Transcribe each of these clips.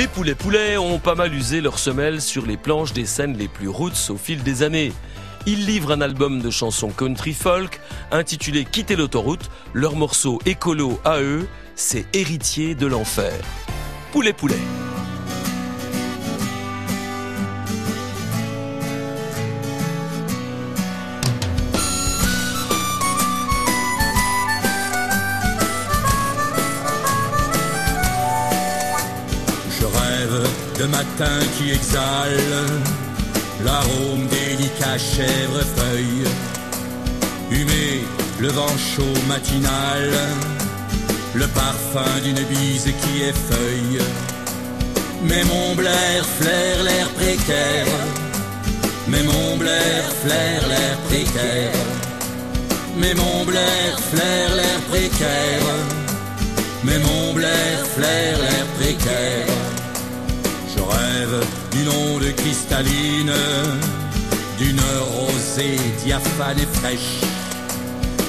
Les poulets poulets ont pas mal usé leurs semelles sur les planches des scènes les plus roots au fil des années. Ils livrent un album de chansons country folk intitulé Quitter l'autoroute. Leur morceau écolo à eux, c'est Héritier de l'enfer. Poulet poulet. De matin qui exhale l'arôme délicat chèvrefeuille, humé, le vent chaud matinal, le parfum d'une bise qui effeuille. Mais mon blaire flaire l'air précaire, mais mon blaire flaire l'air précaire, mais mon blaire flaire l'air précaire, mais mon blaire flaire l'air précaire. Rêve d'une onde cristalline, d'une rosée diaphane et fraîche,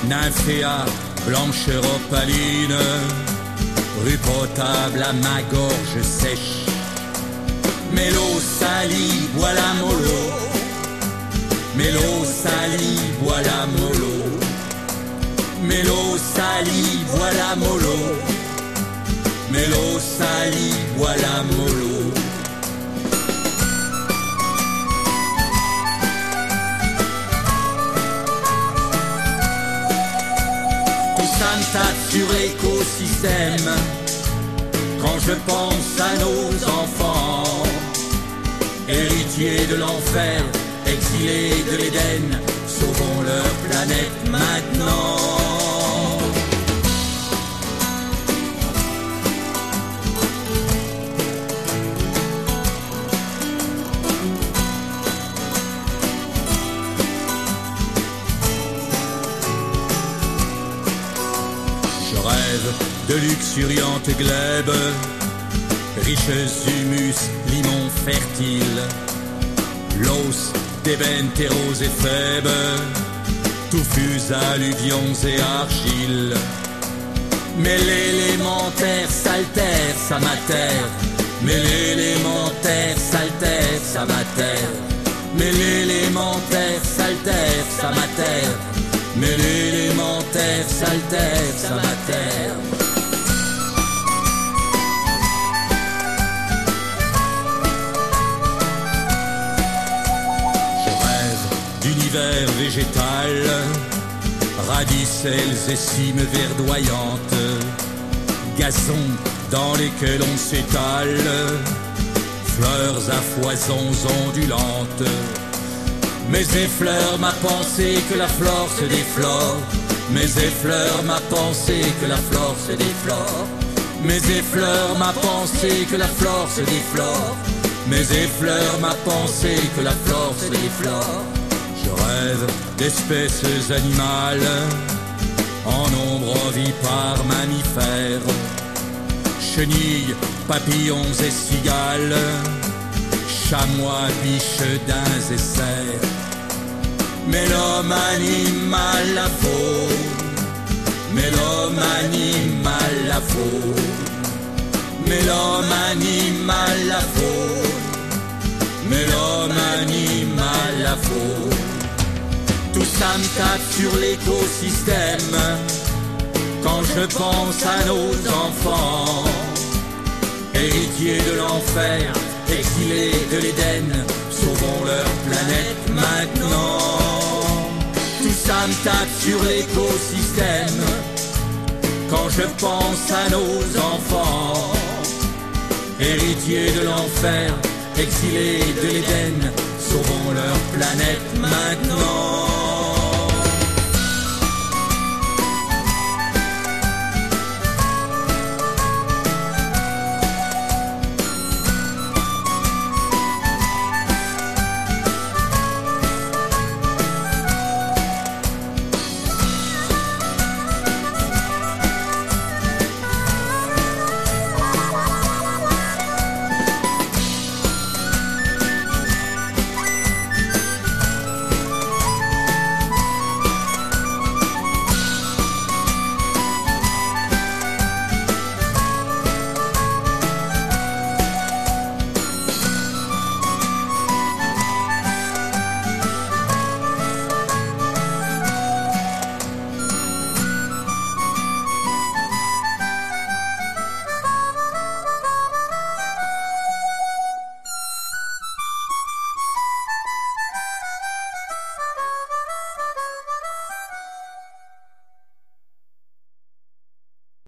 nymphéa, blancheur opaline, rue potable à ma gorge sèche. Mélo sali, voilà mollo, mélo sali, voilà mollo, mélo sali, voilà mollo, mélo sali, voilà mollo. Sur l'écosystème quand je pense à nos enfants, héritiers de l'enfer, exilés de l'Éden, sauvons leur planète maintenant. De luxuriantes glèbes, riches humus, limons fertiles, l'os d'ébène, terreaux et faibles, touffus alluvions et argiles. Mais l'élémentaire s'altère, ça m'atterre. Mais l'élémentaire s'altère, ça m'atterre. Mais l'élémentaire s'altère, ça m'atterre. Mais l'élémentaire s'altère, ça m'atterre. D'univers végétal, radicelles et cimes verdoyantes, gazons dans lesquels on s'étale, fleurs à foisons ondulantes. Mais effleure ma pensée que la flore se déflore. Mais effleure ma pensée que la flore se déflore. Mais effleure ma pensée que la flore se déflore. Mais effleure ma pensée que la flore se déflore. Je rêve d'espèces animales, en nombre ovipares mammifères, chenilles, papillons et cigales, chamois, biches, daims et cerfs. Mais l'homme animal la faune, mais l'homme animal la faune, mais l'homme animal la faune, ça me tape sur l'écosystème quand je pense à nos enfants, héritiers de l'enfer, exilés de l'Éden, sauvons leur planète maintenant. Tout ça me tape sur l'écosystème quand je pense à nos enfants, héritiers de l'enfer, exilés de l'Éden, sauvons leur planète maintenant.